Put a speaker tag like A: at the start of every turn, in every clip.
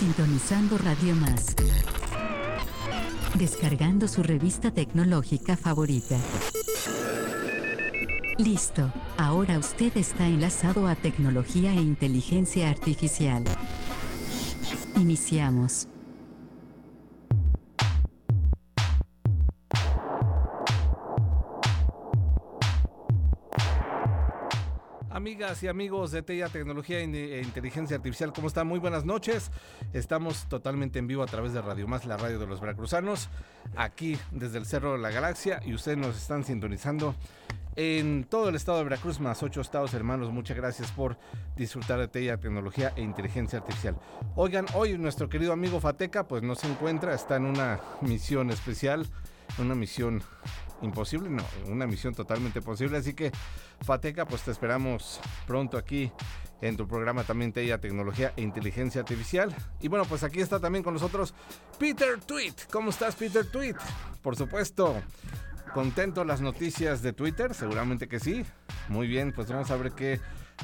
A: Sintonizando Radio Más. Descargando su revista tecnológica favorita. Listo, ahora usted está enlazado a tecnología e inteligencia artificial. Iniciamos.
B: Y amigos de TEIA Tecnología e Inteligencia Artificial, ¿cómo están? Muy buenas noches. Estamos totalmente en vivo a través de Radio Más, la radio de los veracruzanos, aquí desde el Cerro de la Galaxia y ustedes nos están sintonizando en todo el estado de Veracruz, más ocho estados hermanos. Muchas gracias por disfrutar de TEIA Tecnología e Inteligencia Artificial. Oigan, hoy nuestro querido amigo Fateca pues no se encuentra, está en una misión especial, una misión imposible, no, una misión totalmente posible. Así que, Fateca, pues te esperamos pronto aquí en tu programa también TEIA Tecnología e Inteligencia Artificial. Y bueno, pues aquí está también con nosotros Peter Tweet. ¿Cómo estás, Peter Tweet? Por supuesto, contento las noticias de Twitter, seguramente que sí. Muy bien, pues vamos a ver qué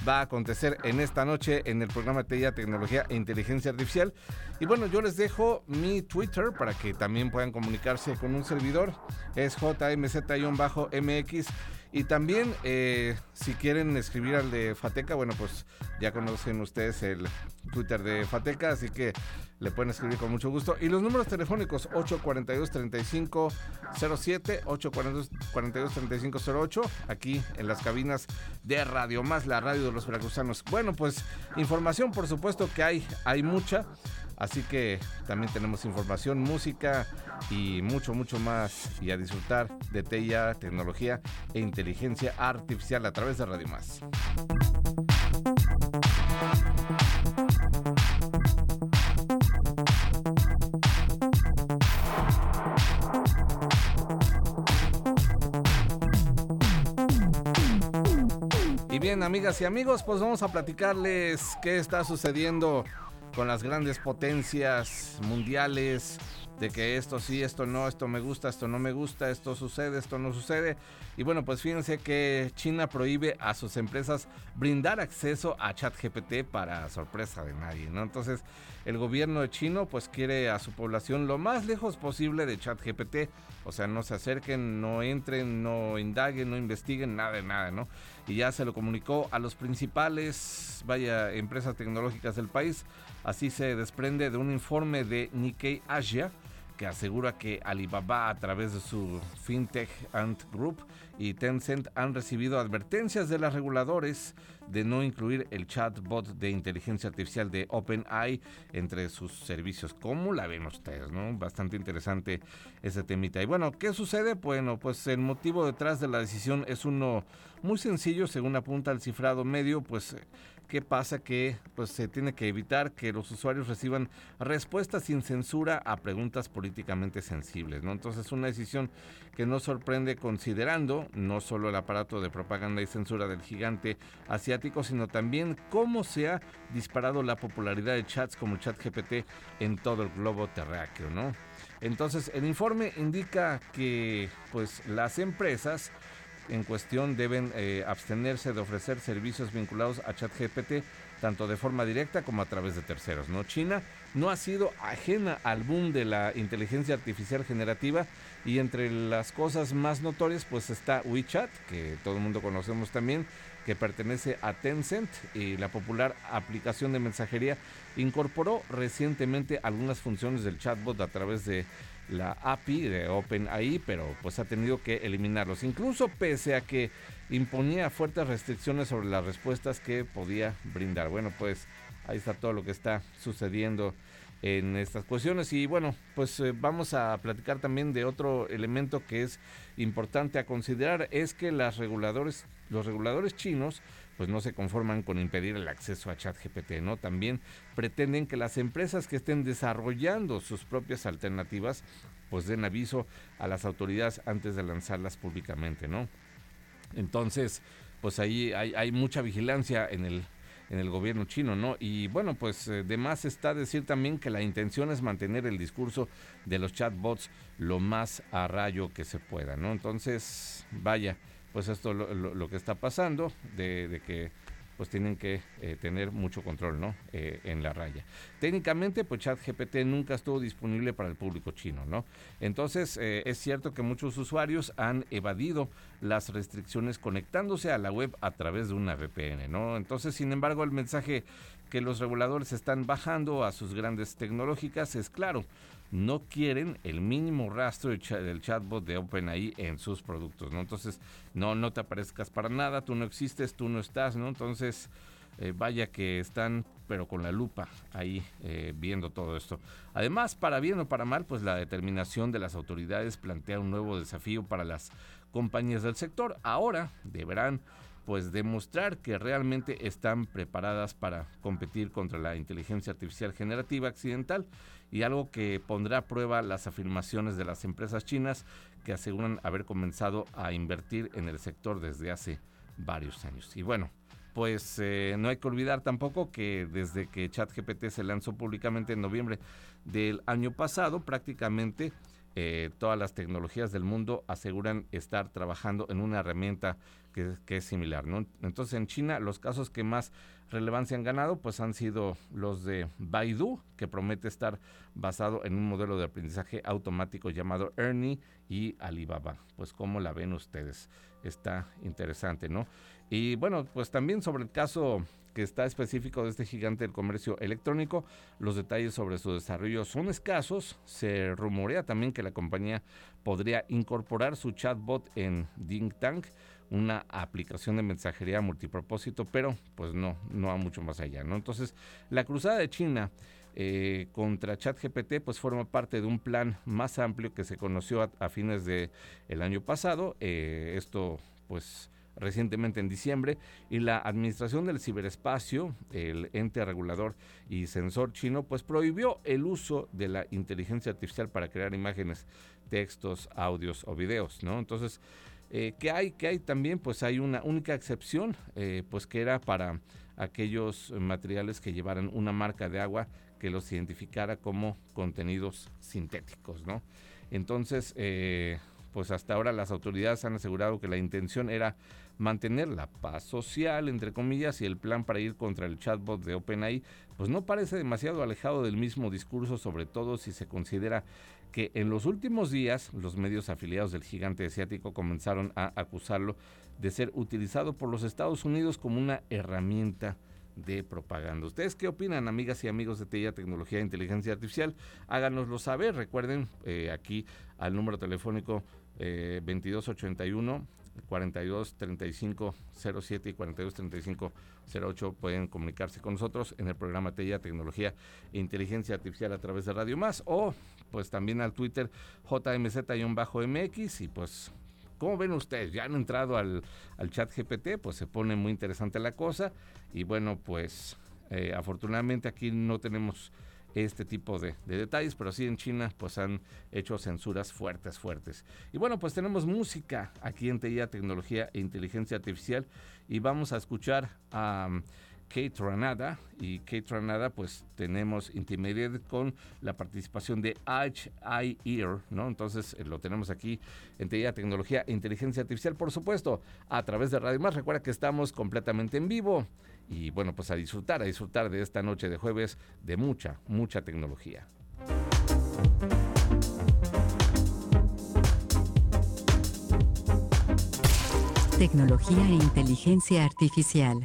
B: va a acontecer en esta noche en el programa TEIA Tecnología e Inteligencia Artificial. Y bueno, yo les dejo mi Twitter para que también puedan comunicarse con un servidor. Es JMZ-MX. Y también, eh, si quieren escribir al de Fateca, bueno, pues ya conocen ustedes el Twitter de Fateca, así que le pueden escribir con mucho gusto. Y los números telefónicos 842-3507, 842-3508, aquí en las cabinas de Radio Más, la radio de los veracruzanos. Bueno, pues información, por supuesto que hay, hay mucha. Así que también tenemos información, música y mucho, mucho más. Y a disfrutar de TEIA, tecnología e inteligencia artificial a través de Radio Más. Y bien, amigas y amigos, pues vamos a platicarles qué está sucediendo con las grandes potencias mundiales, de que esto sí, esto no, esto me gusta, esto no me gusta, esto sucede, esto no sucede. Y bueno, pues fíjense que China prohíbe a sus empresas brindar acceso a ChatGPT para sorpresa de nadie, ¿no? Entonces, el gobierno chino pues quiere a su población lo más lejos posible de ChatGPT, o sea, no se acerquen, no entren, no indaguen, no investiguen, nada de nada, ¿no? Y ya se lo comunicó a los principales, vaya, empresas tecnológicas del país Así se desprende de un informe de Nikkei Asia que asegura que Alibaba a través de su FinTech Ant Group y Tencent han recibido advertencias de los reguladores de no incluir el chatbot de inteligencia artificial de OpenAI entre sus servicios. ¿Cómo la ven ustedes? ¿no? Bastante interesante ese temita. Y bueno, ¿qué sucede? Bueno, pues el motivo detrás de la decisión es uno muy sencillo, según apunta el cifrado medio, pues ¿Qué pasa? Que pues se tiene que evitar que los usuarios reciban respuestas sin censura a preguntas políticamente sensibles, ¿no? Entonces, una decisión que nos sorprende considerando no solo el aparato de propaganda y censura del gigante asiático, sino también cómo se ha disparado la popularidad de chats como el chat GPT en todo el globo terráqueo, ¿no? Entonces, el informe indica que pues las empresas en cuestión deben eh, abstenerse de ofrecer servicios vinculados a ChatGPT tanto de forma directa como a través de terceros. ¿no? China no ha sido ajena al boom de la inteligencia artificial generativa y entre las cosas más notorias pues está WeChat, que todo el mundo conocemos también, que pertenece a Tencent y la popular aplicación de mensajería incorporó recientemente algunas funciones del chatbot a través de la API de OpenAI, pero pues ha tenido que eliminarlos, incluso pese a que imponía fuertes restricciones sobre las respuestas que podía brindar. Bueno, pues ahí está todo lo que está sucediendo en estas cuestiones. Y bueno, pues eh, vamos a platicar también de otro elemento que es importante a considerar. Es que las reguladores los reguladores chinos pues no se conforman con impedir el acceso a ChatGPT, ¿no? También pretenden que las empresas que estén desarrollando sus propias alternativas pues den aviso a las autoridades antes de lanzarlas públicamente, ¿no? Entonces, pues ahí hay, mucha vigilancia en el en el gobierno chino, ¿no? Y bueno, pues eh, de más está decir también que la intención es mantener el discurso de los chatbots lo más a rayo que se pueda, ¿no? Entonces, vaya, pues esto lo, lo, que está pasando, de, que pues tienen que eh, tener mucho control, ¿no? Eh, en la raya. Técnicamente, pues ChatGPT nunca estuvo disponible para el público chino, ¿no? Entonces, eh, es cierto que muchos usuarios han evadido las restricciones conectándose a la web a través de una VPN, ¿no? Entonces, sin embargo, el mensaje que los reguladores están bajando a sus grandes tecnológicas es claro no quieren el mínimo rastro del chatbot de OpenAI en sus productos, ¿no? Entonces, no, no te aparezcas para nada, tú no existes, tú no estás, ¿no? Entonces, eh, vaya que están, pero con la lupa ahí eh, viendo todo esto. Además, para bien o para mal, pues la determinación de las autoridades plantea un nuevo desafío para las compañías del sector. Ahora deberán pues demostrar que realmente están preparadas para competir contra la inteligencia artificial generativa accidental y algo que pondrá a prueba las afirmaciones de las empresas chinas que aseguran haber comenzado a invertir en el sector desde hace varios años. Y bueno, pues eh, no hay que olvidar tampoco que desde que ChatGPT se lanzó públicamente en noviembre del año pasado, prácticamente eh, todas las tecnologías del mundo aseguran estar trabajando en una herramienta que, es similar. Entonces en China los casos que más relevancia han ganado pues han sido los de Baidu, que promete estar basado en un modelo de aprendizaje automático llamado Ernie y Alibaba. Pues cómo la ven ustedes. Está interesante, ¿no? Y bueno, pues también sobre el caso que está específico de este gigante del comercio electrónico. Los detalles sobre su desarrollo son escasos. Se rumorea también que la compañía podría incorporar su chatbot en DingTank una aplicación de mensajería multipropósito, pero pues no, no va mucho más allá, ¿no? Entonces, la cruzada de China eh, contra ChatGPT pues forma parte de un plan más amplio que se conoció a, fines del el año pasado. Eh, esto pues recientemente en diciembre y la Administración del Ciberespacio, el ente regulador y sensor chino, pues prohibió el uso de la inteligencia artificial para crear imágenes, textos, audios o videos, ¿no? Entonces, eh, que hay, que hay también, pues hay una única excepción, eh, pues que era para aquellos materiales que llevaran una marca de agua que los identificara como contenidos sintéticos, ¿no? Entonces, eh, pues hasta ahora las autoridades han asegurado que la intención era mantener la paz social, entre comillas, y el plan para ir contra el chatbot de OpenAI, pues no parece demasiado alejado del mismo discurso, sobre todo si se considera que en los últimos días los medios afiliados del gigante asiático comenzaron a acusarlo de ser utilizado por los Estados Unidos como una herramienta de propaganda. ¿Ustedes qué opinan, amigas y amigos de TIA Tecnología e Inteligencia Artificial? Háganoslo saber. Recuerden eh, aquí al número telefónico eh, 2281 42 35 07 y 42 35 08 pueden comunicarse con nosotros en el programa TIA Tecnología e Inteligencia Artificial a través de Radio Más o pues también al Twitter JMZ-MX y pues ¿Cómo ven ustedes? Ya han entrado al, al chat GPT, pues se pone muy interesante la cosa. Y bueno, pues eh, afortunadamente aquí no tenemos este tipo de, detalles, pero sí en China pues han hecho censuras fuertes, fuertes. Y bueno, pues tenemos música aquí en TIA, Tecnología e Inteligencia Artificial y vamos a escuchar a... Kate Ranada y Kate Ranada pues tenemos Intermediate con la participación de HI Ear, ¿no? Entonces eh, lo tenemos aquí en TIA Tecnología e Inteligencia Artificial, por supuesto, a través de Radio Más. Recuerda que estamos completamente en vivo y bueno, pues a disfrutar, a disfrutar de esta noche de jueves de mucha, mucha tecnología.
A: Tecnología e inteligencia artificial.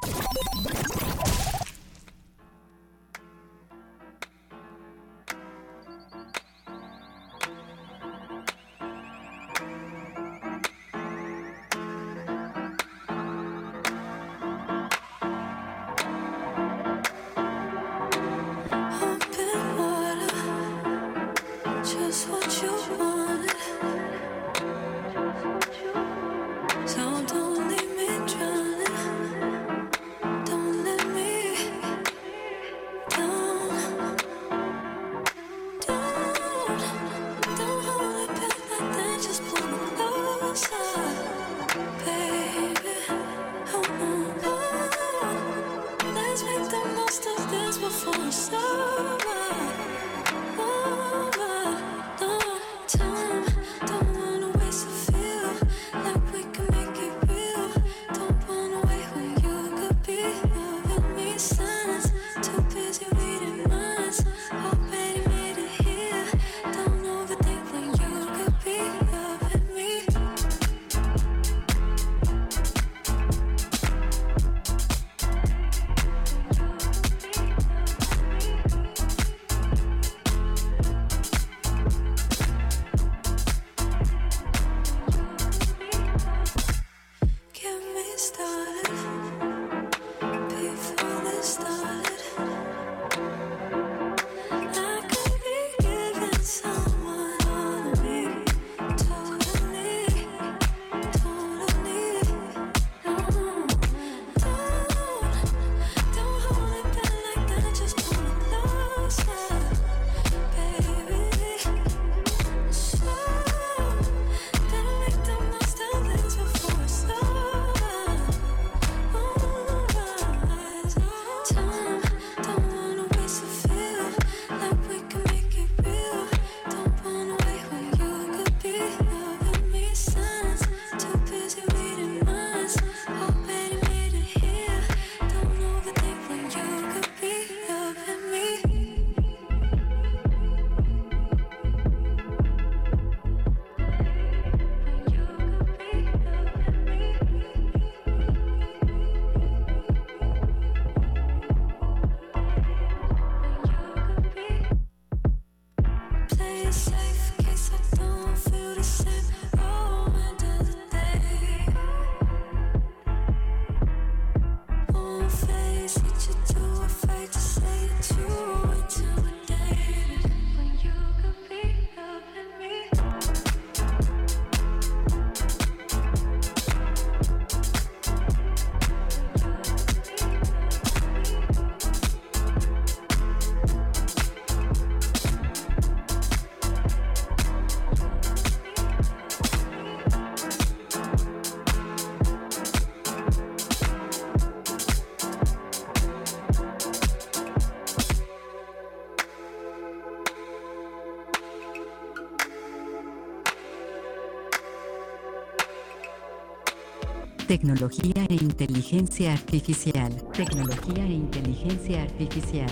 A: Tecnología e inteligencia artificial, tecnología e inteligencia artificial.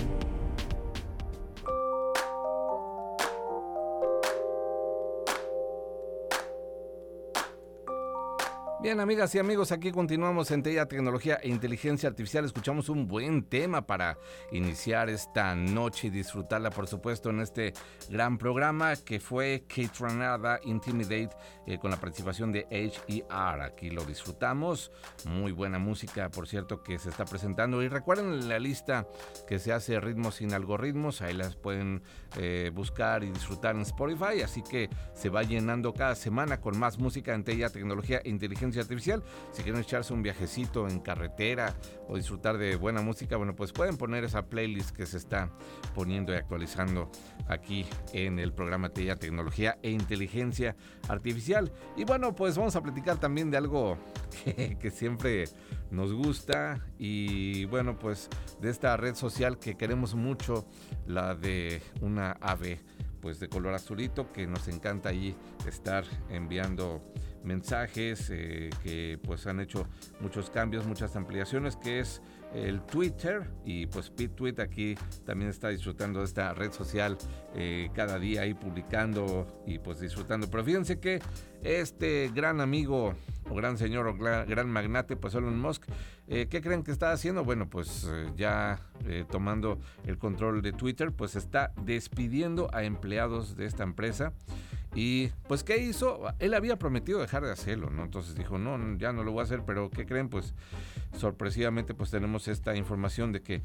B: Bien, amigas y amigos, aquí continuamos en TEIA Tecnología e Inteligencia Artificial. Escuchamos un buen tema para iniciar esta noche y disfrutarla, por supuesto, en este gran programa que fue Kate Ranada Intimidate eh, con la participación de HER. Aquí lo disfrutamos. Muy buena música, por cierto, que se está presentando. Y recuerden la lista que se hace Ritmos sin Algoritmos. Ahí las pueden eh, buscar y disfrutar en Spotify. Así que se va llenando cada semana con más música en TEIA Tecnología e Inteligencia artificial. Si quieren echarse un viajecito en carretera o disfrutar de buena música, bueno, pues pueden poner esa playlist que se está poniendo y actualizando aquí en el programa TIA Tecnología e Inteligencia Artificial. Y bueno, pues vamos a platicar también de algo que, que siempre nos gusta y bueno, pues de esta red social que queremos mucho, la de una ave pues de color azulito que nos encanta allí estar enviando mensajes eh, que pues han hecho muchos cambios, muchas ampliaciones, que es el Twitter y pues Tweet aquí también está disfrutando de esta red social eh, cada día ahí publicando y pues disfrutando. Pero fíjense que este gran amigo o gran señor o gran, magnate, pues Elon Musk, eh, ¿qué creen que está haciendo? Bueno, pues ya tomando el control de Twitter, pues está despidiendo a empleados de esta empresa. Y pues, ¿qué hizo? Él había prometido dejar de hacerlo, ¿no? Entonces dijo, no, ya no lo voy a hacer, pero ¿qué creen? Pues sorpresivamente pues tenemos esta información de que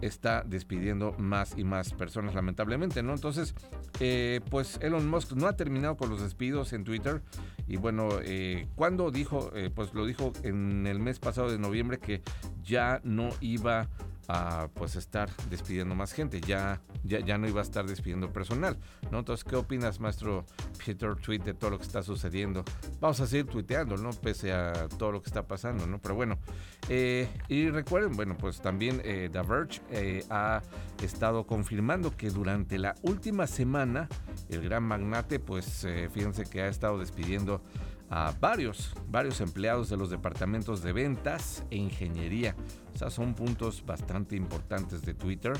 B: está despidiendo más y más personas, lamentablemente, ¿no? Entonces, eh, pues Elon Musk no ha terminado con los despidos en Twitter. Y bueno, eh, cuando dijo, eh, pues lo dijo en el mes pasado de noviembre que ya no iba a pues estar despidiendo más gente, ya, ya, ya no iba a estar despidiendo personal, ¿no? Entonces, ¿qué opinas, maestro Peter Tweet, de todo lo que está sucediendo? Vamos a seguir tuiteando, ¿no? Pese a todo lo que está pasando, ¿no? Pero bueno, eh, y recuerden, bueno, pues también eh, Verge eh, ha estado confirmando que durante la última semana el gran magnate, pues fíjense que ha estado despidiendo a varios, varios empleados de los departamentos de ventas e ingeniería. O sea, son puntos bastante importantes de Twitter.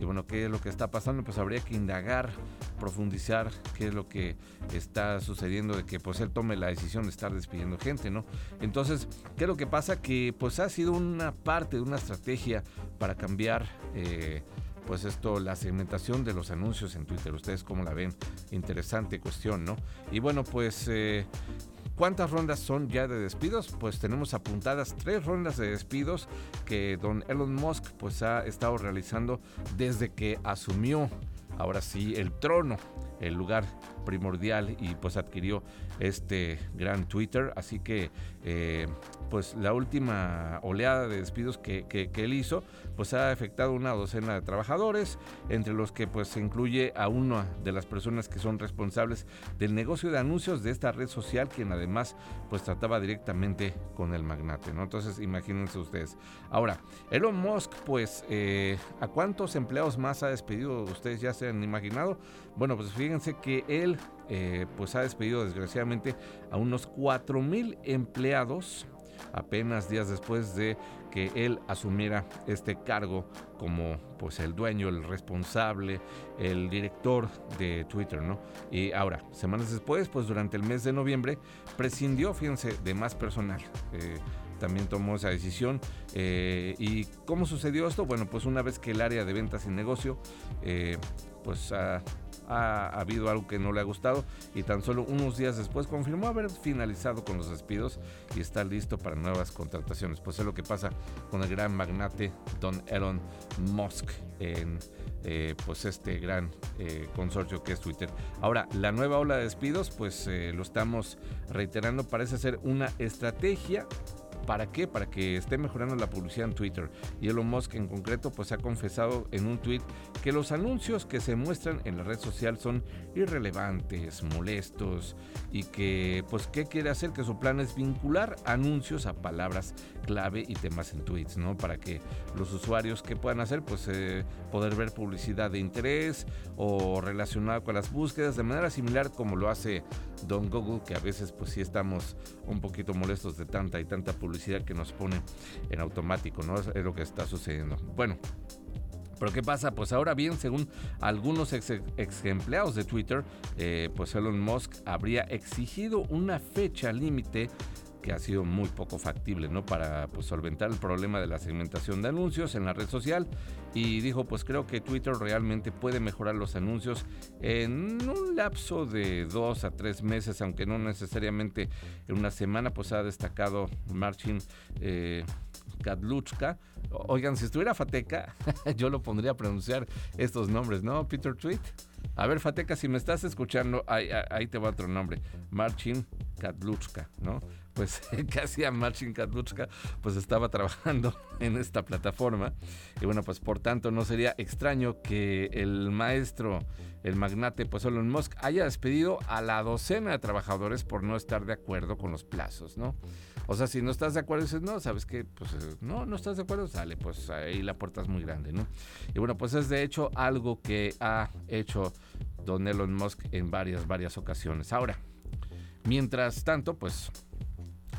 B: Y bueno, ¿qué es lo que está pasando? Pues habría que indagar, profundizar qué es lo que está sucediendo de que pues él tome la decisión de estar despidiendo gente, ¿no? Entonces, ¿qué es lo que pasa? Que pues ha sido una parte de una estrategia para cambiar... Eh, pues esto, la segmentación de los anuncios en Twitter. Ustedes cómo la ven, interesante cuestión, ¿no? Y bueno, pues eh, ¿Cuántas rondas son ya de despidos? Pues tenemos apuntadas tres rondas de despidos que don Elon Musk pues ha estado realizando desde que asumió ahora sí el trono, el lugar primordial y pues adquirió este gran Twitter. Así que eh, pues la última oleada de despidos que, él hizo, pues ha afectado una docena de trabajadores, entre los que pues se incluye a una de las personas que son responsables del negocio de anuncios de esta red social, quien además pues trataba directamente con el magnate, ¿no? Entonces imagínense ustedes. Ahora, Elon Musk, pues, eh, ¿a cuántos empleados más ha despedido? Ustedes ya se han imaginado. Bueno, pues fíjense que él eh, pues ha despedido desgraciadamente a unos 4 mil empleados apenas días después de que él asumiera este cargo como pues el dueño, el responsable, el director de Twitter, ¿no? Y ahora, semanas después, pues durante el mes de noviembre, prescindió, fíjense, de más personal. Eh, también tomó esa decisión. Eh, ¿Y cómo sucedió esto? Bueno, pues una vez que el área de ventas y negocio, pues ha ha habido algo que no le ha gustado y tan solo unos días después confirmó haber finalizado con los despidos y está listo para nuevas contrataciones. Pues es lo que pasa con el gran magnate Don Elon Musk en eh, pues este gran eh, consorcio que es Twitter. Ahora, la nueva ola de despidos, pues eh, lo estamos reiterando, parece ser una estrategia ¿Para qué? Para que esté mejorando la publicidad en Twitter. Y Elon Musk en concreto pues ha confesado en un tweet que los anuncios que se muestran en la red social son irrelevantes, molestos y que pues qué quiere hacer que su plan es vincular anuncios a palabras clave y temas en tweets, ¿no? Para que los usuarios que puedan hacer pues eh, poder ver publicidad de interés o relacionada con las búsquedas de manera similar como lo hace Don Google que a veces pues sí estamos un poquito molestos de tanta y tanta publicidad que nos pone en automático, ¿no? Es, lo que está sucediendo. Bueno. Pero ¿qué pasa? Pues ahora bien, según algunos ex, empleados de Twitter, eh, pues Elon Musk habría exigido una fecha límite que ha sido muy poco factible, ¿no? Para pues, solventar el problema de la segmentación de anuncios en la red social. Y dijo, pues creo que Twitter realmente puede mejorar los anuncios en un lapso de dos a tres meses, aunque no necesariamente en una semana, pues ha destacado Marcin eh. Oigan, si estuviera Fateca, yo lo pondría a pronunciar estos nombres, ¿no? Peter Tweet. A ver, Fateca, si me estás escuchando, ahí, ahí te va otro nombre. Marcin Kadluchka, ¿no? Pues casi a Marcin Katluchka pues estaba trabajando en esta plataforma. Y bueno pues por tanto no sería extraño que el maestro el magnate pues Elon Musk haya despedido a la docena de trabajadores por no estar de acuerdo con los plazos no o sea si no estás de acuerdo dices no sabes que pues eh, no no estás de acuerdo sale pues ahí la puerta es muy grande no y bueno pues es de hecho algo que ha hecho don Elon Musk en varias varias ocasiones. Ahora Mientras tanto, pues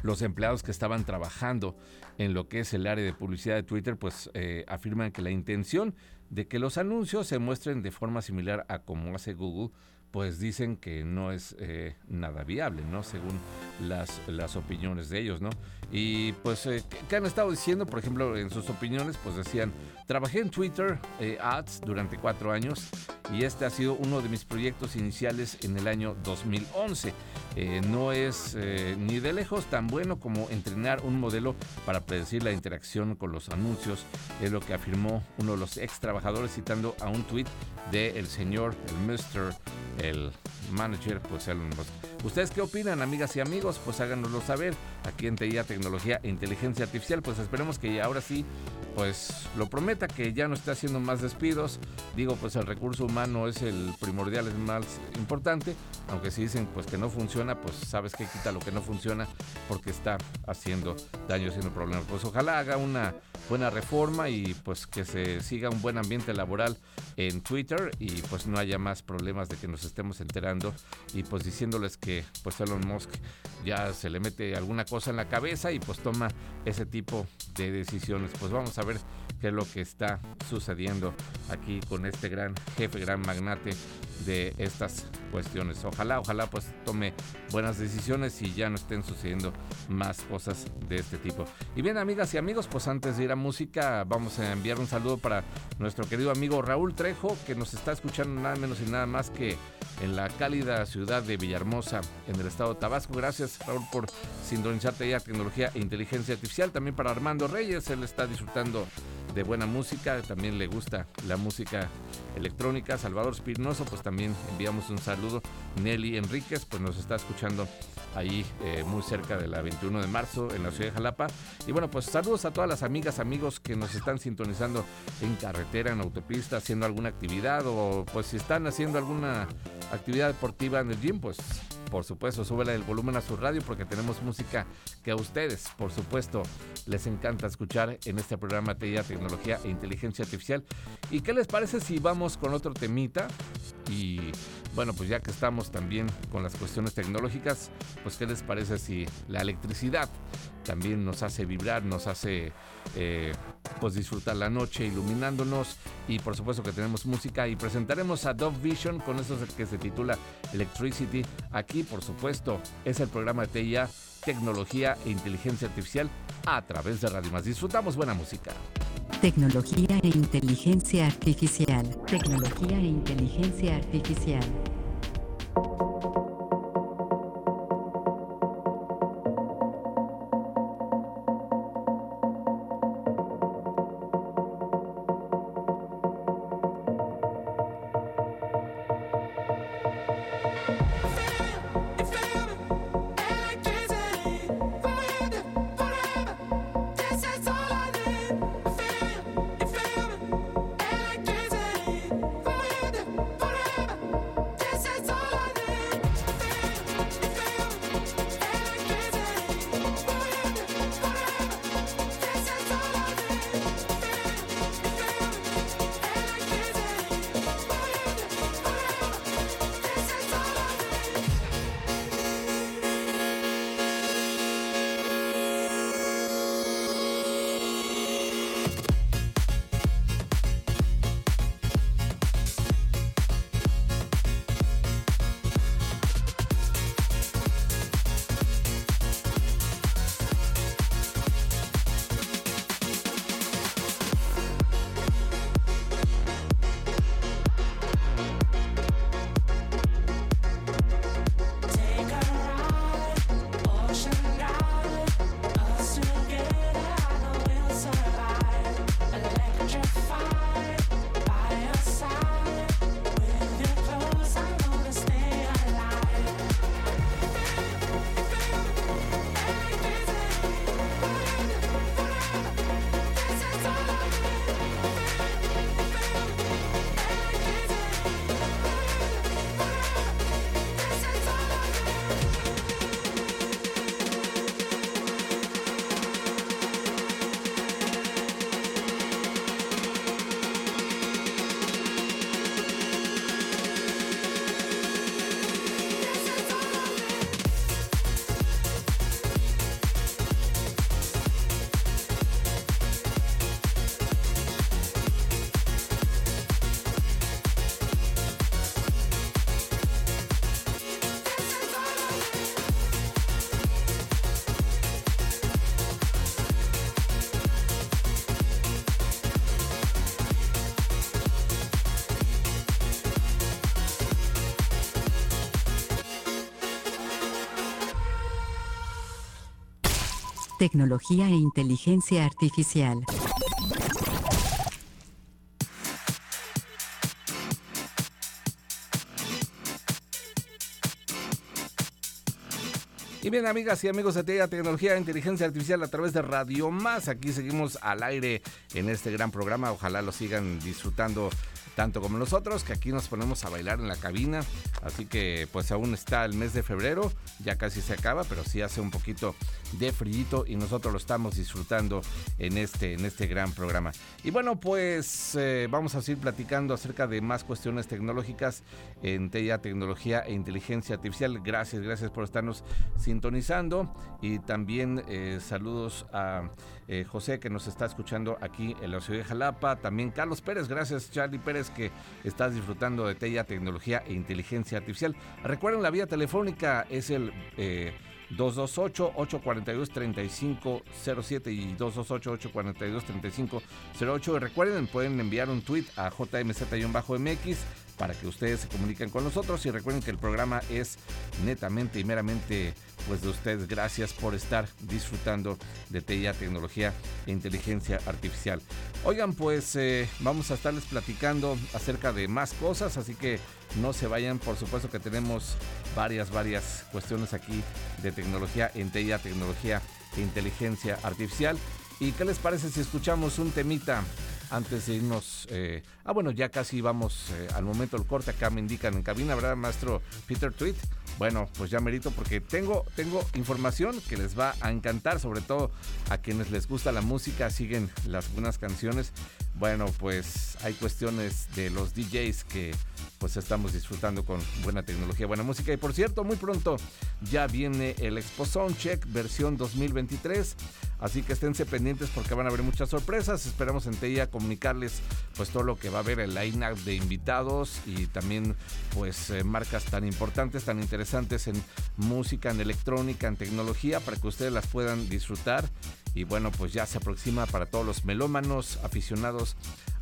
B: los empleados que estaban trabajando en lo que es el área de publicidad de Twitter, pues eh, afirman que la intención de que los anuncios se muestren de forma similar a como hace Google, pues dicen que no es eh, nada viable, ¿no? Según las, las opiniones de ellos, ¿no? Y pues, eh, ¿qué han estado diciendo? Por ejemplo, en sus opiniones, pues decían, trabajé en Twitter eh, Ads durante cuatro años y este ha sido uno de mis proyectos iniciales en el año 2011. Eh, no es ni de lejos tan bueno como entrenar un modelo para predecir la interacción con los anuncios, es lo que afirmó uno de los ex trabajadores citando a un tweet del el señor, el Mr., el manager, pues Elon ¿Ustedes qué opinan, amigas y amigos? Pues háganoslo saber aquí en TIA Tecnología e Inteligencia Artificial. Pues esperemos que ahora sí, pues lo prometa que ya no esté haciendo más despidos. Digo, pues el recurso humano es el primordial, es más importante. Aunque si dicen pues que no funciona, pues sabes que quita lo que no funciona porque está haciendo daño, haciendo problemas. Pues ojalá haga una buena reforma y pues que se siga un buen ambiente laboral en Twitter y pues no haya más problemas de que nos estemos enterando y pues diciéndoles que pues Elon Musk ya se le mete alguna cosa en la cabeza y pues toma ese tipo de decisiones. Pues vamos a ver qué lo que está sucediendo aquí con este gran jefe, gran magnate de estas cuestiones. Ojalá, ojalá pues tome buenas decisiones y ya no estén sucediendo más cosas de este tipo. Y bien, amigas y amigos, pues antes de ir a música, vamos a enviar un saludo para nuestro querido amigo Raúl Trejo, que nos está escuchando nada menos y nada más que en la cálida ciudad de Villahermosa, en el estado de Tabasco. Gracias, Raúl, por sintonizarte ya tecnología e inteligencia artificial. También para Armando Reyes, él está disfrutando de buena música, también le gusta la música electrónica. Salvador Espinoso, pues también enviamos un saludo. Nelly Enríquez, pues nos está escuchando ahí eh, muy cerca de la 21 de marzo en la ciudad de Jalapa. Y bueno, pues saludos a todas las amigas, amigos que nos están sintonizando en carretera, en autopista, haciendo alguna actividad o pues si están haciendo alguna actividad deportiva en el gym, pues por supuesto, súbele el volumen a su radio porque tenemos música que a ustedes, por supuesto, les encanta escuchar en este programa TIA Tecnología e Inteligencia Artificial. ¿Y qué les parece si vamos con otro temita? Y bueno, pues ya que estamos también con las cuestiones tecnológicas, pues qué les parece si la electricidad también nos hace vibrar, nos hace eh, pues disfrutar la noche iluminándonos y por supuesto que tenemos música y presentaremos a Dove Vision con eso que se titula Electricity. Aquí por supuesto es el programa de TIA, tecnología e inteligencia artificial a través de Radio Más. Disfrutamos buena música.
A: Tecnología e inteligencia artificial. Tecnología e inteligencia artificial. Tecnología e inteligencia artificial.
B: Y bien, amigas y amigos de TEA Tecnología e Inteligencia Artificial a través de Radio Más, aquí seguimos al aire en este gran programa. Ojalá lo sigan disfrutando tanto como nosotros, que aquí nos ponemos a bailar en la cabina. Así que pues aún está el mes de febrero, ya casi se acaba, pero sí hace un poquito de frío y nosotros lo estamos disfrutando en este, en este gran programa. Y bueno, pues eh, vamos a seguir platicando acerca de más cuestiones tecnológicas en TEA Tecnología e Inteligencia Artificial. Gracias, gracias por estarnos sintonizando y también eh, saludos a eh, José que nos está escuchando aquí en la ciudad de Jalapa, también Carlos Pérez, gracias Charlie Pérez que estás disfrutando de TEA Tecnología e Inteligencia Artificial. Recuerden, la vía telefónica es el... 228-842-3507 y 228-842-3508. Recuerden, pueden enviar un tweet a JMZ-MX para que ustedes se comuniquen con nosotros y recuerden que el programa es netamente y meramente pues de ustedes. Gracias por estar disfrutando de TIA, tecnología e inteligencia artificial. Oigan, pues eh, vamos a estarles platicando acerca de más cosas, así que no se vayan, por supuesto que tenemos varias, varias cuestiones aquí de tecnología en TIA, tecnología e inteligencia artificial. ¿Y qué les parece si escuchamos un temita antes de irnos? Eh, ah, bueno, ya casi vamos eh, al momento del corte. Acá me indican en cabina, ¿verdad, maestro Peter Tweet? Bueno, pues ya merito porque tengo, tengo información que les va a encantar, sobre todo a quienes les gusta la música, siguen las buenas canciones. Bueno, pues hay cuestiones de los DJs que pues estamos disfrutando con buena tecnología, buena música. Y por cierto, muy pronto ya viene el Expo Soundcheck versión 2023. Así que esténse pendientes porque van a haber muchas sorpresas. Esperamos en TIA comunicarles pues todo lo que va a haber el line-up de invitados y también pues eh, marcas tan importantes, tan interesantes en música, en electrónica, en tecnología para que ustedes las puedan disfrutar. Y bueno, pues ya se aproxima para todos los melómanos aficionados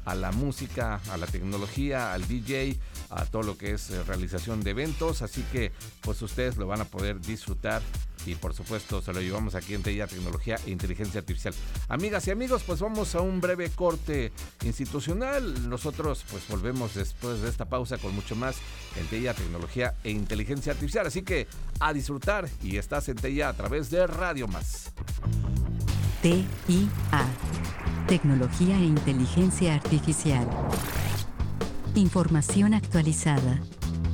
B: a la música, a la tecnología, al DJ, a todo lo que es eh, realización de eventos. Así que pues ustedes lo van a poder disfrutar y por supuesto se lo llevamos aquí en TIA Tecnología e Inteligencia Artificial. Amigas y amigos, pues vamos a un breve corte institucional. Nosotros pues volvemos después de esta pausa con mucho más en TIA Tecnología e Inteligencia Artificial. Así que a disfrutar y estás en TIA a través de Radio Más.
A: TIA Tecnología e Inteligencia Artificial. Información actualizada.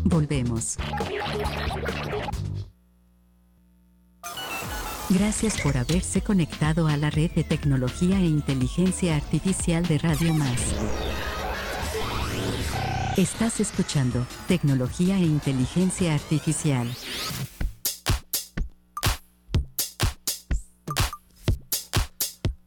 A: Volvemos. Gracias por haberse conectado a la red de tecnología e inteligencia artificial de Radio Más. Estás escuchando Tecnología e Inteligencia Artificial.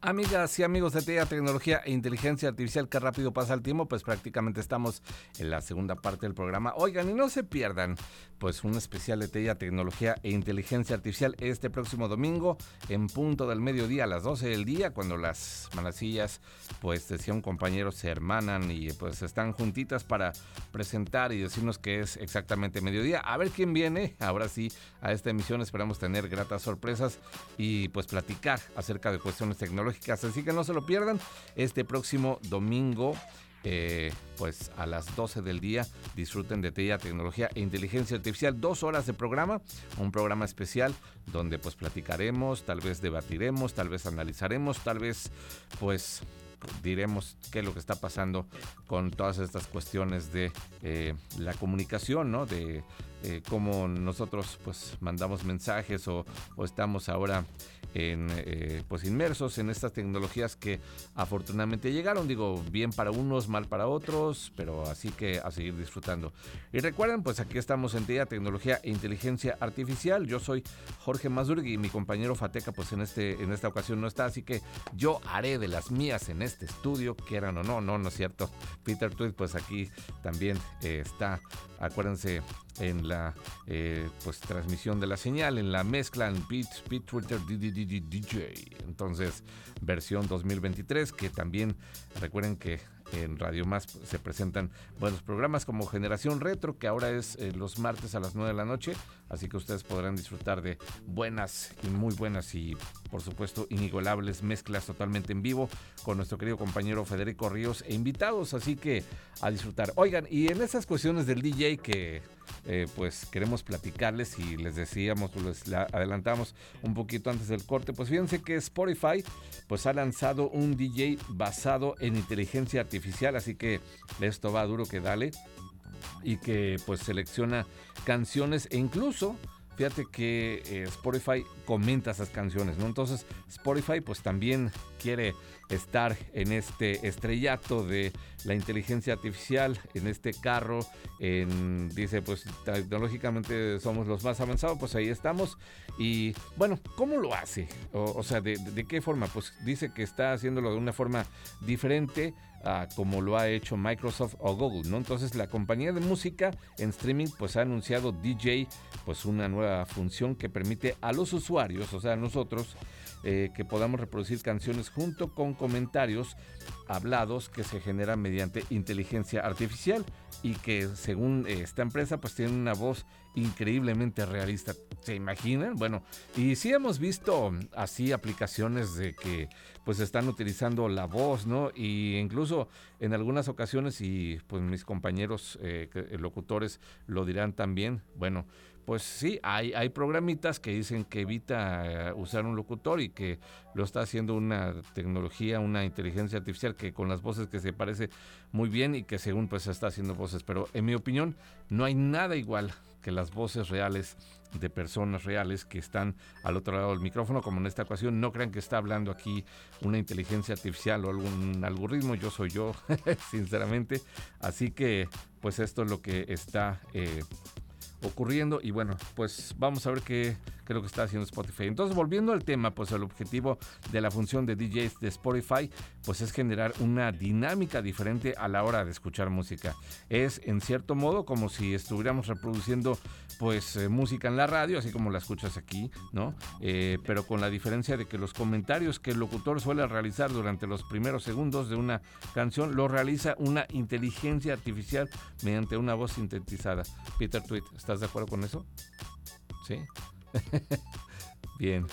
B: Amigas y amigos de TEA Tecnología e Inteligencia Artificial, qué rápido pasa el tiempo, pues prácticamente estamos en la segunda parte del programa. Oigan, y no se pierdan, pues un especial de TEA Tecnología e Inteligencia Artificial este próximo domingo en punto del mediodía a las 12 del día, cuando las manacillas, pues decía un compañero, se hermanan y pues están juntitas para presentar y decirnos que es exactamente mediodía. A ver quién viene, ahora sí, a esta emisión esperamos tener gratas sorpresas y pues platicar acerca de cuestiones tecnológicas Así que no se lo pierdan este próximo domingo. Eh, pues a las 12 del día disfruten de TIA Tecnología e Inteligencia Artificial, dos horas de programa, un programa especial donde pues platicaremos, tal vez debatiremos, tal vez analizaremos, tal vez pues diremos qué es lo que está pasando con todas estas cuestiones de eh, la comunicación, ¿no? De eh, cómo nosotros pues mandamos mensajes o, estamos ahora en, eh, pues inmersos en estas tecnologías que afortunadamente llegaron. Digo, bien para unos, mal para otros, pero así que a seguir disfrutando. Y recuerden, pues aquí estamos en TIA Tecnología e Inteligencia Artificial. Yo soy Jorge Mazurgui y mi compañero Fateca, pues en, este, en esta ocasión no está, así que yo haré de las mías en este estudio, quieran o no, no, no es cierto. Peter Tweet, pues aquí también eh, está, acuérdense, en la eh, pues transmisión de la señal, en la mezcla, en Beat, Beat Twitter, DJ. Entonces, versión 2023, que también recuerden que en Radio Más se presentan buenos programas como Generación Retro, que ahora es eh, los martes a las 9 de la noche, así que ustedes podrán disfrutar de buenas y muy buenas y por supuesto inigualables mezclas totalmente en vivo con nuestro querido compañero Federico Ríos e invitados, así que a disfrutar. Oigan, y en esas cuestiones del DJ que eh, pues queremos platicarles y les decíamos, les adelantamos un poquito antes del corte, pues fíjense que Spotify pues ha lanzado un DJ basado en inteligencia artificial, así que esto va duro que dale. Y que pues selecciona canciones e incluso fíjate que eh, Spotify comenta esas canciones, ¿no? Entonces Spotify pues también quiere estar en este estrellato de la inteligencia artificial, en este carro, en, dice pues tecnológicamente somos los más avanzados, pues ahí estamos. Y bueno, ¿cómo lo hace? O, sea, ¿de, ¿de, qué forma? Pues dice que está haciéndolo de una forma diferente como lo ha hecho Microsoft o Google, ¿no? Entonces la compañía de música en streaming pues ha anunciado DJ, pues una nueva función que permite a los usuarios, o sea, a nosotros, eh, que podamos reproducir canciones junto con comentarios hablados que se generan mediante inteligencia artificial y que según eh, esta empresa pues tienen una voz increíblemente realista. ¿Se imaginan? Bueno, y sí hemos visto así aplicaciones de que pues están utilizando la voz, ¿no? Y incluso en algunas ocasiones, y pues mis compañeros eh, locutores lo dirán también, bueno, pues sí, hay, hay programitas que dicen que evita eh, usar un locutor y que lo está haciendo una tecnología, una inteligencia artificial que con las voces que se parece muy bien y que según pues está haciendo voces. Pero en mi opinión no hay nada igual que las voces reales de personas reales que están al otro lado del micrófono, como en esta ocasión. No crean que está hablando aquí una inteligencia artificial o algún algoritmo, yo soy yo, sinceramente. Así que, pues esto es lo que está eh, ocurriendo. Y bueno, pues vamos a ver qué, lo que está haciendo Spotify. Entonces, volviendo al tema, pues el objetivo de la función de DJs de Spotify, pues es generar una dinámica diferente a la hora de escuchar música. Es en cierto modo como si estuviéramos reproduciendo pues eh, música en la radio, así como la escuchas aquí, ¿no? Eh, pero con la diferencia de que los comentarios que el locutor suele realizar durante los primeros segundos de una canción lo realiza una inteligencia artificial mediante una voz sintetizada. Peter Tweet, ¿estás de acuerdo con eso? Sí. Bien.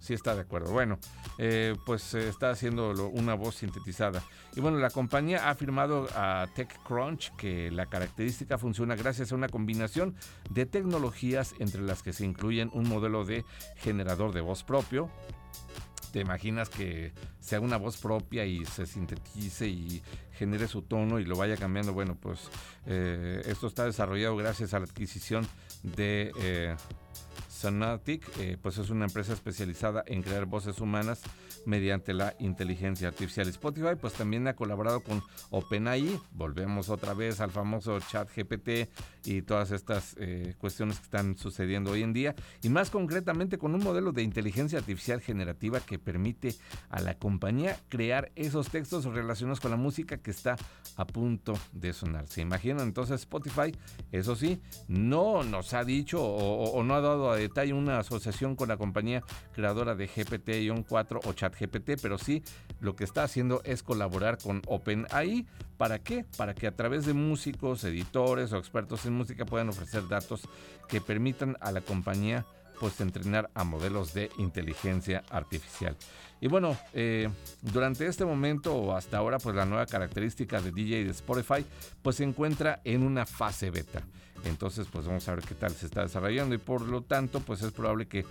B: Sí está de acuerdo. Bueno, eh, pues está haciendo una voz sintetizada. Y bueno, la compañía ha afirmado a TechCrunch que la característica funciona gracias a una combinación de tecnologías entre las que se incluyen un modelo de generador de voz propio, te imaginas que sea una voz propia y se sintetice y genere su tono y lo vaya cambiando. Bueno, pues eh, esto está desarrollado gracias a la adquisición de eh, Sonatic, eh, pues es una empresa especializada en crear voces humanas mediante la inteligencia artificial. Spotify pues también ha colaborado con OpenAI, volvemos otra vez al famoso chat GPT y todas estas eh, cuestiones que están sucediendo hoy en día y más concretamente con un modelo de inteligencia artificial generativa que permite a la compañía crear esos textos relacionados con la música que está a punto de sonar. ¿Se imaginan? Entonces Spotify, eso sí, no nos ha dicho o, no ha dado a detalle una asociación con la compañía creadora de GPT-4 o chat GPT, pero sí lo que está haciendo es colaborar con OpenAI. ¿Para qué? Para que a través de músicos, editores o expertos en música puedan ofrecer datos que permitan a la compañía pues entrenar a modelos de inteligencia artificial. Y bueno, eh, durante este momento o hasta ahora, pues la nueva característica de DJ de Spotify, pues se encuentra en una fase beta. Entonces, pues vamos a ver qué tal se está desarrollando y por lo tanto, pues es probable que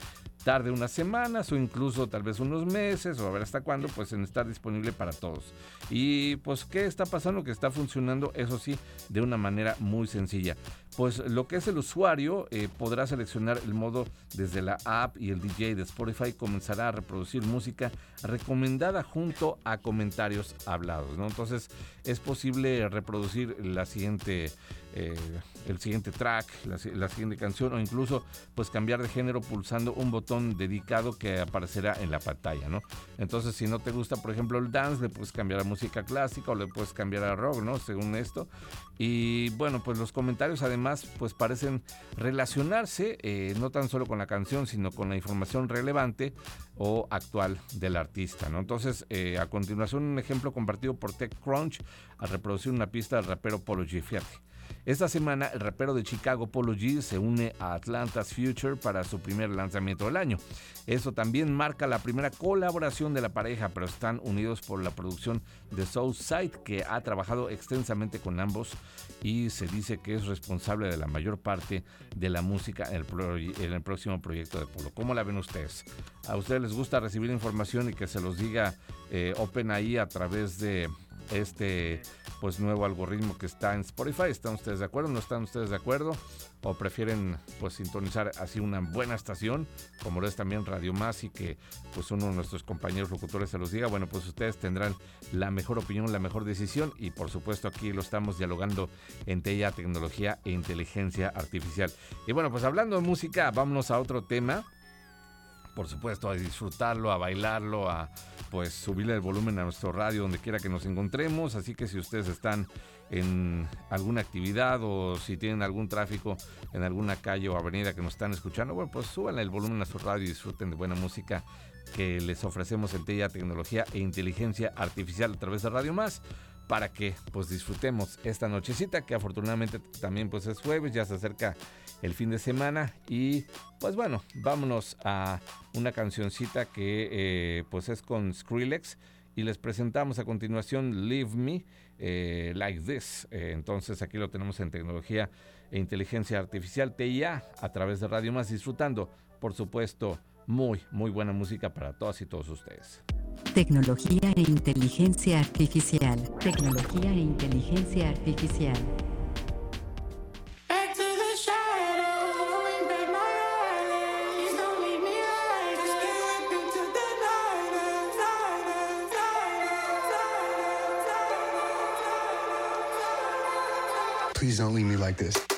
B: tarde unas semanas o incluso tal vez unos meses o a ver hasta cuándo, pues en estar disponible para todos. Y pues, ¿qué está pasando? Que está funcionando, eso sí, de una manera muy sencilla. Pues lo que es el usuario eh, podrá seleccionar el modo desde la app y el DJ de Spotify comenzará a reproducir música recomendada junto a comentarios hablados, ¿no? Entonces es posible reproducir la siguiente eh, el siguiente track, la, siguiente canción o incluso pues cambiar de género pulsando un botón dedicado que aparecerá en la pantalla, ¿no? Entonces, si no te gusta, por ejemplo, el dance, le puedes cambiar a música clásica o le puedes cambiar a rock, ¿no? Según esto. Y bueno, pues los comentarios además, pues parecen relacionarse eh, no tan solo con la canción, sino con la información relevante o actual del artista, ¿no? Entonces, eh, a continuación, un ejemplo compartido por TechCrunch a reproducir una pista del rapero Polo G. Fíjate. Esta semana, el rapero de Chicago, Polo G, se une a Atlanta's Future para su primer lanzamiento del año. Eso también marca la primera colaboración de la pareja, pero están unidos por la producción de Southside, que ha trabajado extensamente con ambos y se dice que es responsable de la mayor parte de la música en el, próximo proyecto de Polo. ¿Cómo la ven ustedes? ¿A ustedes les gusta recibir información y que se los diga eh, Open ahí a través de este pues nuevo algoritmo que está en Spotify. ¿Están ustedes de acuerdo? ¿No están ustedes de acuerdo? ¿O prefieren pues sintonizar así una buena estación como lo es también Radio Más y que pues uno de nuestros compañeros locutores se los diga? Bueno, pues ustedes tendrán la mejor opinión, la mejor decisión y por supuesto aquí lo estamos dialogando entre ella, tecnología e inteligencia artificial. Y bueno, pues hablando de música, vámonos a otro tema por supuesto, a disfrutarlo, a bailarlo, a pues subirle el volumen a nuestro radio donde quiera que nos encontremos. Así que si ustedes están en alguna actividad o si tienen algún tráfico en alguna calle o avenida que nos están escuchando, bueno, pues suban el volumen a su radio y disfruten de buena música que les ofrecemos en Tella Tecnología e Inteligencia Artificial a través de Radio Más para que pues disfrutemos esta nochecita que afortunadamente también pues es jueves, ya se acerca el fin de semana. Y pues bueno, vámonos a una cancioncita que eh, pues es con Skrillex y les presentamos a continuación Leave Me eh, Like This. Eh, entonces aquí lo tenemos en tecnología e inteligencia artificial TIA a través de Radio Más disfrutando, por supuesto, muy, muy buena música para todas y todos ustedes.
A: Tecnología e inteligencia artificial. Tecnología e inteligencia artificial.
C: Please don't leave me like this.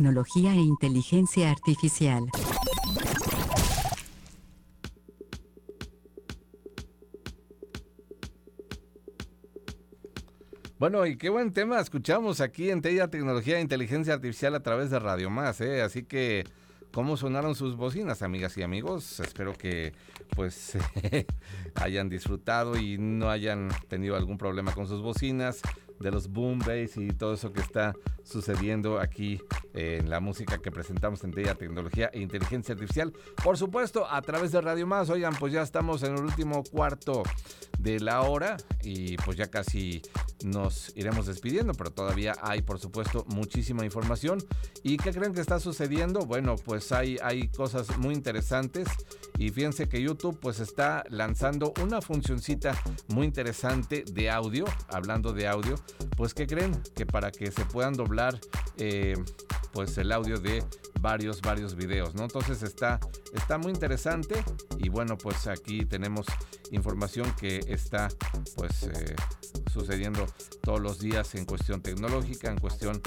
A: Tecnología e inteligencia artificial.
B: Bueno, y qué buen tema escuchamos aquí en Tella Tecnología e Inteligencia Artificial a través de Radio Más, ¿eh? Así que, ¿cómo sonaron sus bocinas, amigas y amigos? Espero que, pues, hayan disfrutado y no hayan tenido algún problema con sus bocinas de los boom bass y todo eso que está sucediendo aquí en la música que presentamos en Tella Tecnología e Inteligencia Artificial. Por supuesto, a través de Radio Más. Oigan, pues ya estamos en el último cuarto de la hora y pues ya casi nos iremos despidiendo, pero todavía hay, por supuesto, muchísima información. ¿Y qué creen que está sucediendo? Bueno, pues hay, hay cosas muy interesantes y fíjense que YouTube pues está lanzando una funcioncita muy interesante de audio, hablando de audio, pues ¿qué creen? Que para que se puedan doblar eh, pues el audio de varios, varios videos, ¿no? Entonces está, está muy interesante y bueno, pues aquí tenemos información que está pues eh, sucediendo todos los días en cuestión tecnológica, en cuestión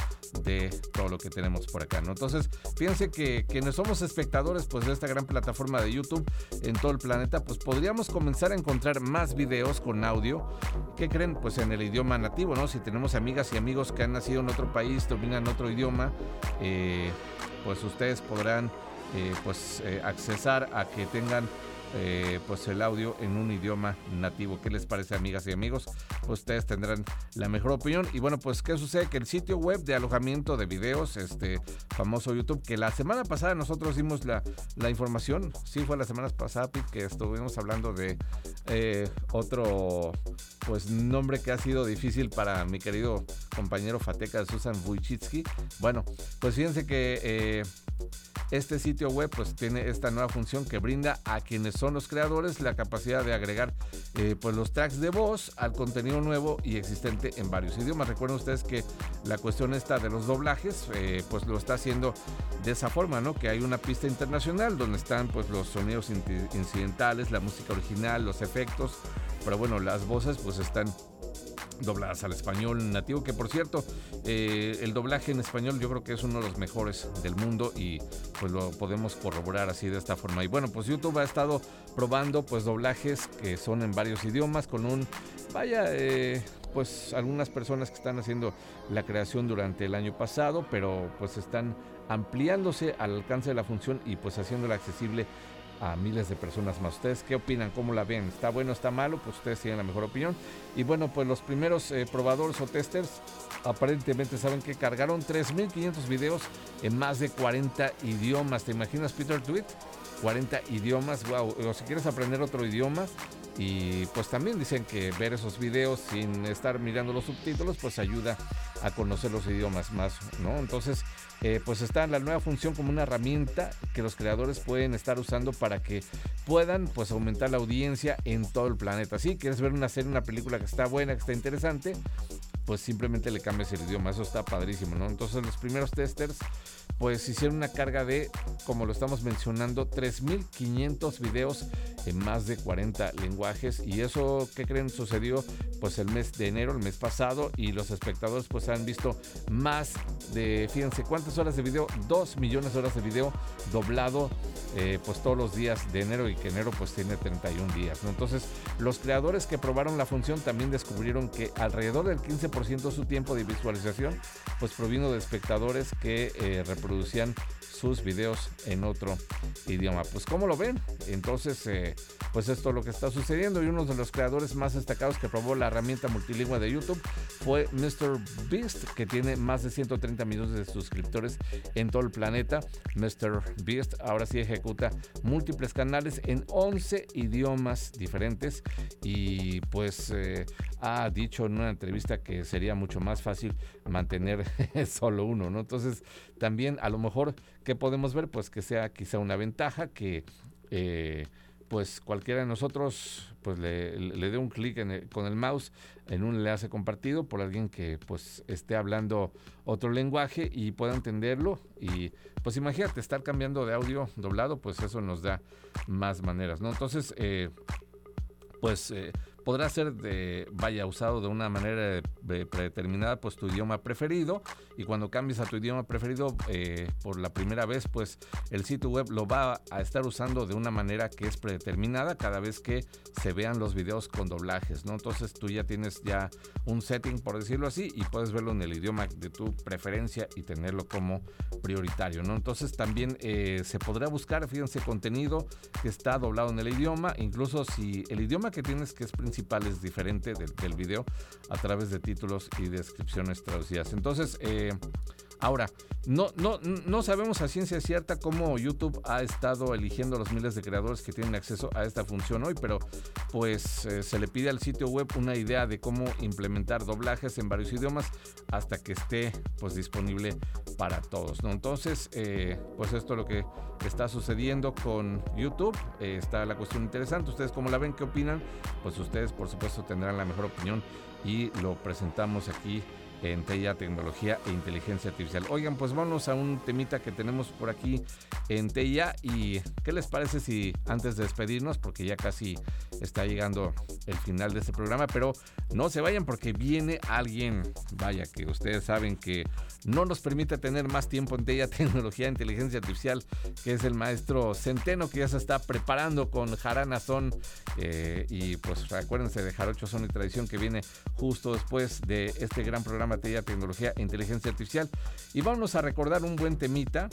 B: de todo lo que tenemos por acá, ¿no? Entonces, fíjense que quienes somos espectadores pues de esta gran plataforma de YouTube en todo el planeta, pues podríamos comenzar a encontrar más videos con audio. ¿Qué creen? Pues en el idioma nativo, ¿no? Si tenemos amigas y amigos que han nacido en otro país, dominan otro idioma, eh, pues ustedes podrán eh, pues eh, accesar a que tengan eh, pues el audio en un idioma nativo. ¿Qué les parece, amigas y amigos? Ustedes tendrán la mejor opinión. Y bueno, pues ¿qué sucede? Que el sitio web de alojamiento de videos, este famoso YouTube, que la semana pasada nosotros dimos la, la información, sí fue la semana pasada, que estuvimos hablando de otro pues nombre que ha sido difícil para mi querido compañero Fateca Susan Wojcicki. Bueno, pues fíjense que este sitio web pues tiene esta nueva función que brinda a quienes son los creadores la capacidad de agregar eh, pues los tracks de voz al contenido nuevo y existente en varios idiomas. Recuerden ustedes que la cuestión esta de los doblajes eh, pues lo está haciendo de esa forma, ¿no? Que hay una pista internacional donde están pues los sonidos incidentales, la música original, los efectos, pero bueno, las voces pues están dobladas al español nativo, que por cierto, eh, el doblaje en español yo creo que es uno de los mejores del mundo y pues lo podemos corroborar así de esta forma. Y bueno, pues YouTube ha estado probando pues doblajes que son en varios idiomas con un, vaya, eh, pues algunas personas que están haciendo la creación durante el año pasado, pero pues están ampliándose al alcance de la función y pues haciéndola accesible a miles de personas más. ¿Ustedes qué opinan? ¿Cómo la ven? ¿Está bueno? ¿Está malo? Pues ustedes tienen la mejor opinión. Y bueno, pues los primeros eh, probadores o testers aparentemente saben que cargaron 3.500 videos en más de 40 idiomas. ¿Te imaginas, Peter Tweet? 40 idiomas, wow. O si quieres aprender otro idioma, y pues también dicen que ver esos videos sin estar mirando los subtítulos pues ayuda a conocer los idiomas más, ¿no? Entonces, eh, pues está la nueva función como una herramienta que los creadores pueden estar usando para que puedan pues aumentar la audiencia en todo el planeta. Si quieres ver una serie, una película que está buena, que está interesante, pues simplemente le cambias el idioma. Eso está padrísimo, ¿no? Entonces los primeros testers pues hicieron una carga de, como lo estamos mencionando, 3.500 videos en más de 40 lenguajes. Y eso, ¿qué creen? Sucedió pues el mes de enero, el mes pasado, y los espectadores pues han visto más de, fíjense, ¿cuántas horas de video? 2 millones de horas de video doblado eh, pues todos los días de enero y que enero pues tiene 31 días. Entonces los creadores que probaron la función también descubrieron que alrededor del 15% de su tiempo de visualización pues provino de espectadores que eh, reproducían sus videos en otro idioma. Pues como lo ven, entonces eh, pues esto es lo que está sucediendo y uno de los creadores más destacados que probó la herramienta multilingüe de YouTube fue Mr. Beast que tiene más de 130 millones de suscriptores en todo el planeta. Mr. Beast ahora sí ejecuta múltiples canales en 11 idiomas diferentes y pues eh, ha dicho en una entrevista que sería mucho más fácil mantener solo uno, ¿no? Entonces también a lo mejor que podemos ver pues que sea quizá una ventaja que eh, pues cualquiera de nosotros pues le, dé un clic con el mouse en un enlace compartido por alguien que pues esté hablando otro lenguaje y pueda entenderlo. Y pues imagínate estar cambiando de audio doblado pues eso nos da más maneras no entonces eh, pues eh, podrá ser de, vaya usado de una manera eh, predeterminada, pues tu idioma preferido. Y cuando cambies a tu idioma preferido eh, por la primera vez, pues el sitio web lo va a estar usando de una manera que es predeterminada cada vez que se vean los videos con doblajes, ¿no? Entonces tú ya tienes ya un setting, por decirlo así, y puedes verlo en el idioma de tu preferencia y tenerlo como prioritario, ¿no? Entonces también eh, se podrá buscar, fíjense, contenido que está doblado en el idioma, incluso si el idioma que tienes que es principal es diferente del, del video, a través de títulos y descripciones traducidas. Entonces, eh, Ahora, no, no, no sabemos a ciencia cierta cómo YouTube ha estado eligiendo los miles de creadores que tienen acceso a esta función hoy, pero pues eh, se le pide al sitio web una idea de cómo implementar doblajes en varios idiomas hasta que esté pues disponible para todos. ¿no? Entonces, eh, pues esto es lo que está sucediendo con YouTube. Eh, está la cuestión interesante. ¿Ustedes cómo la ven? ¿Qué opinan? Pues ustedes por supuesto tendrán la mejor opinión y lo presentamos aquí en TEIA, tecnología e inteligencia artificial. Oigan, pues vamos a un temita que tenemos por aquí en TEIA y ¿qué les parece si antes de despedirnos, porque ya casi está llegando el final de este programa, pero no se vayan porque viene alguien, vaya que ustedes saben que no nos permite tener más tiempo en TEIA, tecnología e inteligencia artificial, que es el maestro Centeno que ya se está preparando con Jarana Son eh, y pues acuérdense de Jarocho Son y Tradición que viene justo después de este gran programa tecnología e inteligencia artificial. Y vamos a recordar un buen temita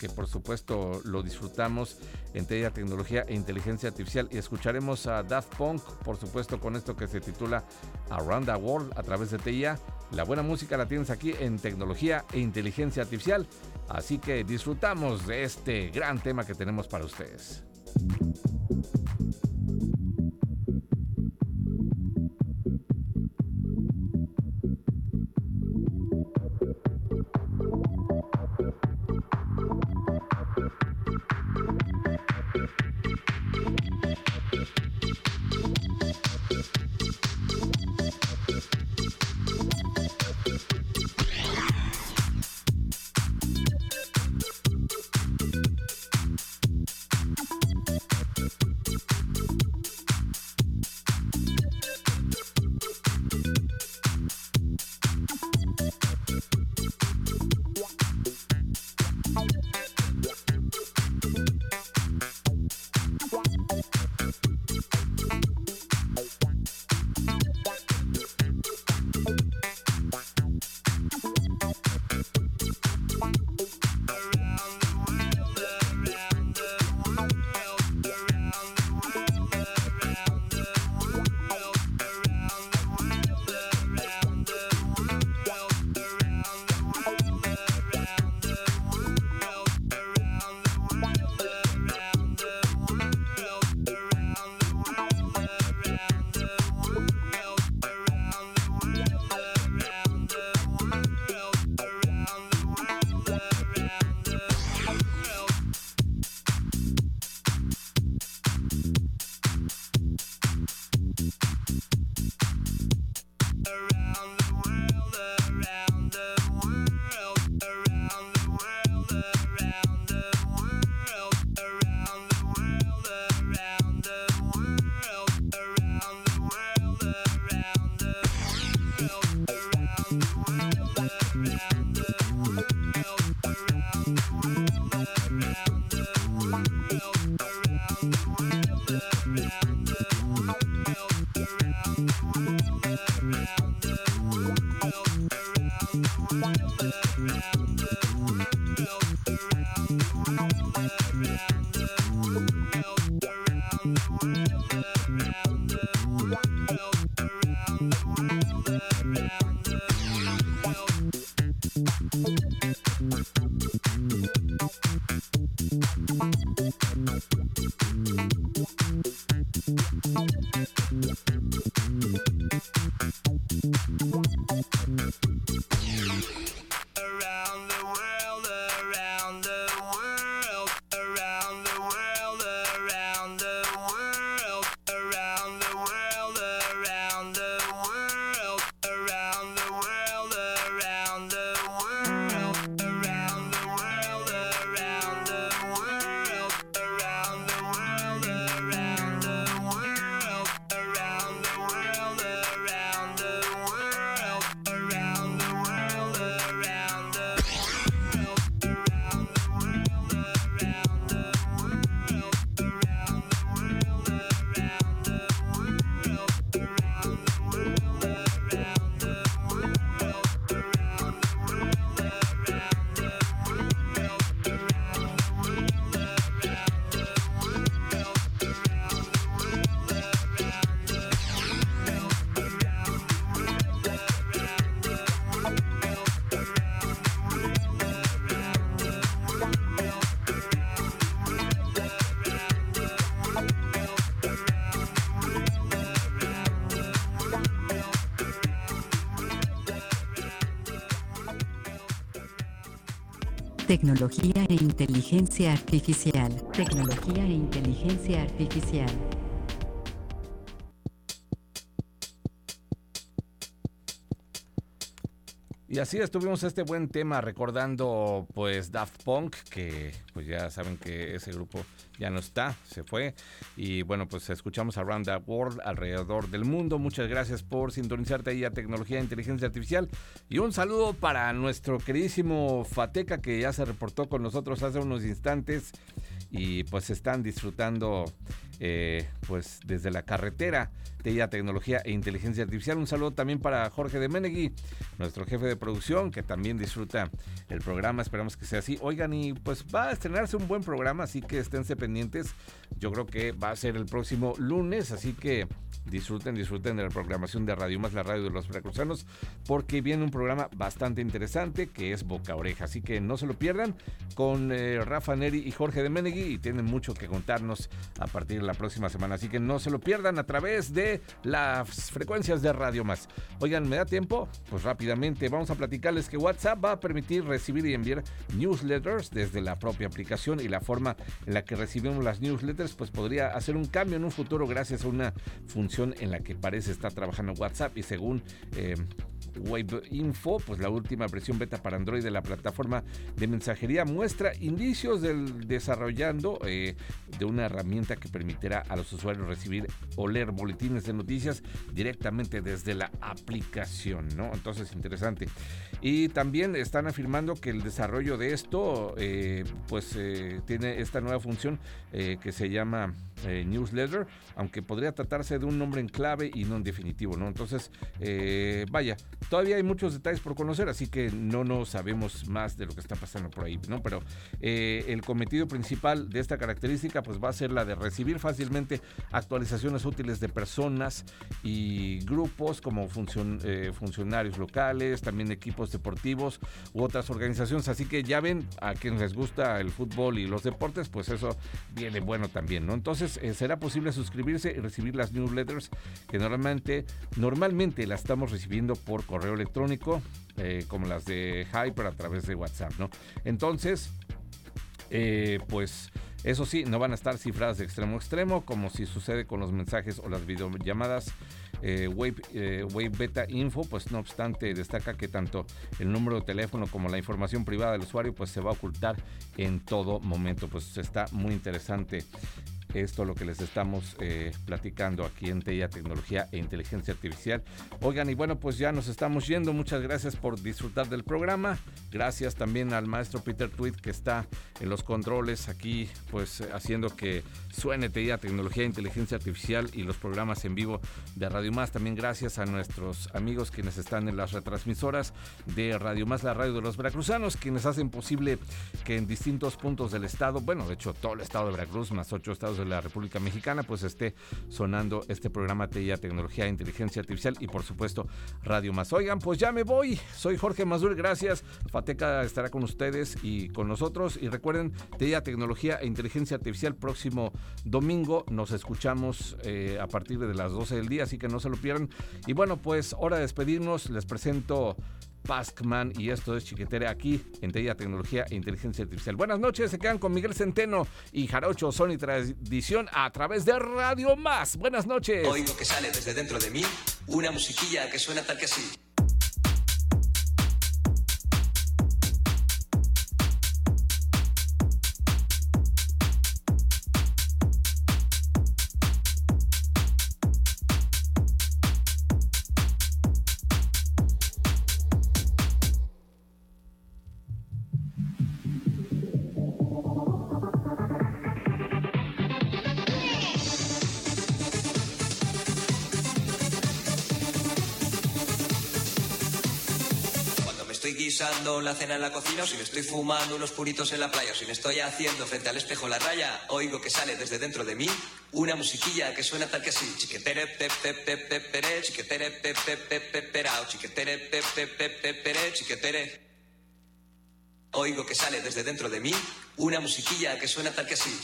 B: que por supuesto lo disfrutamos en TEIA Tecnología e Inteligencia Artificial y escucharemos a Daft Punk, por supuesto con esto que se titula Around the World a través de TEIA. La buena música la tienes aquí en Tecnología e Inteligencia Artificial, así que disfrutamos de este gran tema que tenemos para ustedes.
A: Tecnología e inteligencia artificial, tecnología e inteligencia artificial.
B: Y así estuvimos este buen tema recordando pues Daft Punk, que pues ya saben que ese grupo ya no está, se fue. Y bueno, pues escuchamos Around the World, alrededor del mundo. Muchas gracias por sintonizarte ahí a Tecnología e Inteligencia Artificial. Y un saludo para nuestro queridísimo Fateca, que ya se reportó con nosotros hace unos instantes. Y pues están disfrutando eh, pues desde la carretera TIA Tecnología e Inteligencia Artificial. Un saludo también para Jorge de Menegui, nuestro jefe de producción, que también disfruta el programa. Esperamos que sea así. Oigan, y pues va a estrenarse un buen programa, así que esténse pendientes. Yo creo que va a ser el próximo lunes, así que disfruten, disfruten de la programación de Radio Más, la radio de los veracruzanos, porque viene un programa bastante interesante que es Boca Oreja. Así que no se lo pierdan con eh, Rafa Neri y Jorge de Menegui y tienen mucho que contarnos a partir de la próxima semana. Así que no se lo pierdan a través de las frecuencias de Radio Más. Oigan, ¿me da tiempo? Pues rápidamente vamos a platicarles que WhatsApp va a permitir recibir y enviar newsletters desde la propia aplicación y la forma en la que recibimos las newsletters pues podría hacer un cambio en un futuro gracias a una función en la que parece estar trabajando WhatsApp y según eh, Wave Info, pues la última versión beta para Android de la plataforma de mensajería muestra indicios del desarrollando eh, de una herramienta que permitirá a los usuarios recibir o leer boletines de noticias directamente desde la aplicación, ¿no? Entonces, interesante. Y también están afirmando que el desarrollo de esto, eh, pues eh, tiene esta nueva función que se llama newsletter, aunque podría tratarse de un nombre en clave y no en definitivo, ¿no? Entonces, vaya, Todavía hay muchos detalles por conocer, así que no nos sabemos más de lo que está pasando por ahí, ¿no? Pero eh, el cometido principal de esta característica, pues va a ser la de recibir fácilmente actualizaciones útiles de personas y grupos como eh, funcionarios locales, también equipos deportivos u otras organizaciones. Así que ya ven a quienes les gusta el fútbol y los deportes, pues eso viene bueno también, ¿no? Entonces eh, será posible suscribirse y recibir las newsletters que normalmente, normalmente las estamos recibiendo por correo electrónico, eh, como las de Hyper a través de WhatsApp, ¿no? Entonces, eh, pues eso sí, no van a estar cifradas de extremo a extremo, como si sucede con los mensajes o las videollamadas Wave, Wave Beta Info, pues no obstante destaca que tanto el número de teléfono como la información privada del usuario pues se va a ocultar en todo momento, pues está muy interesante esto lo que les estamos eh, platicando aquí en TEIA Tecnología e Inteligencia Artificial. Oigan, y bueno, pues ya nos estamos yendo. Muchas gracias por disfrutar del programa. Gracias también al maestro Peter Tweet que está en los controles aquí, pues haciendo que suene TEIA Tecnología e Inteligencia Artificial y los programas en vivo de Radio Más. También gracias a nuestros amigos quienes están en las retransmisoras de Radio Más, la radio de los veracruzanos, quienes hacen posible que en distintos puntos del estado, bueno, de hecho todo el estado de Veracruz, más ocho estados de la República Mexicana, pues esté sonando este programa TIA Tecnología e Inteligencia Artificial y por supuesto Radio Más. Oigan, pues ya me voy. Soy Jorge Mazur, gracias. Fateca estará con ustedes y con nosotros. Y recuerden, TIA Tecnología e Inteligencia Artificial próximo domingo. Nos escuchamos eh, a partir de las 12 del día, así que no se lo pierdan. Y bueno, pues hora de despedirnos. Les presento Paskman y esto es Chiquetere aquí en Teia Tecnología e Inteligencia Artificial. Buenas noches, se quedan con Miguel Centeno y Jarocho Sony Tradición a través de Radio Más. Buenas noches.
D: Oigo que sale desde dentro de mí una musiquilla que suena tal que así. La cena en la cocina, o si me estoy fumando unos puritos en la playa, o si me estoy haciendo frente al espejo la raya, oigo que sale desde dentro de mí una musiquilla que suena tal que así. Chiquetere chiquetere chiquetere chiquetere. Oigo que sale desde dentro de mí una musiquilla que suena tal que así.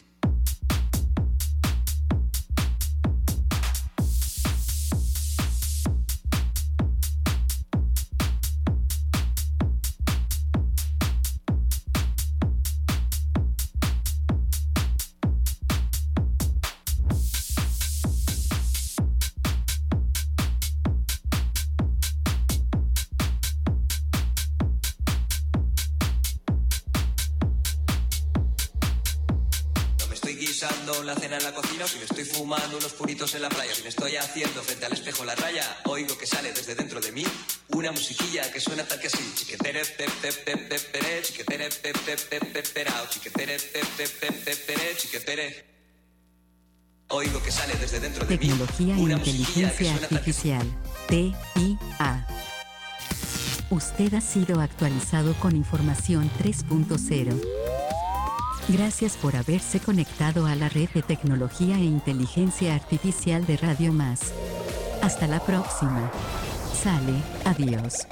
D: Dentro de mí
A: Tecnología e inteligencia artificial. TIA. Usted ha sido actualizado con información 3.0. Gracias por haberse conectado a la red de tecnología e inteligencia artificial de Radio Más. Hasta la próxima. Sale, adiós.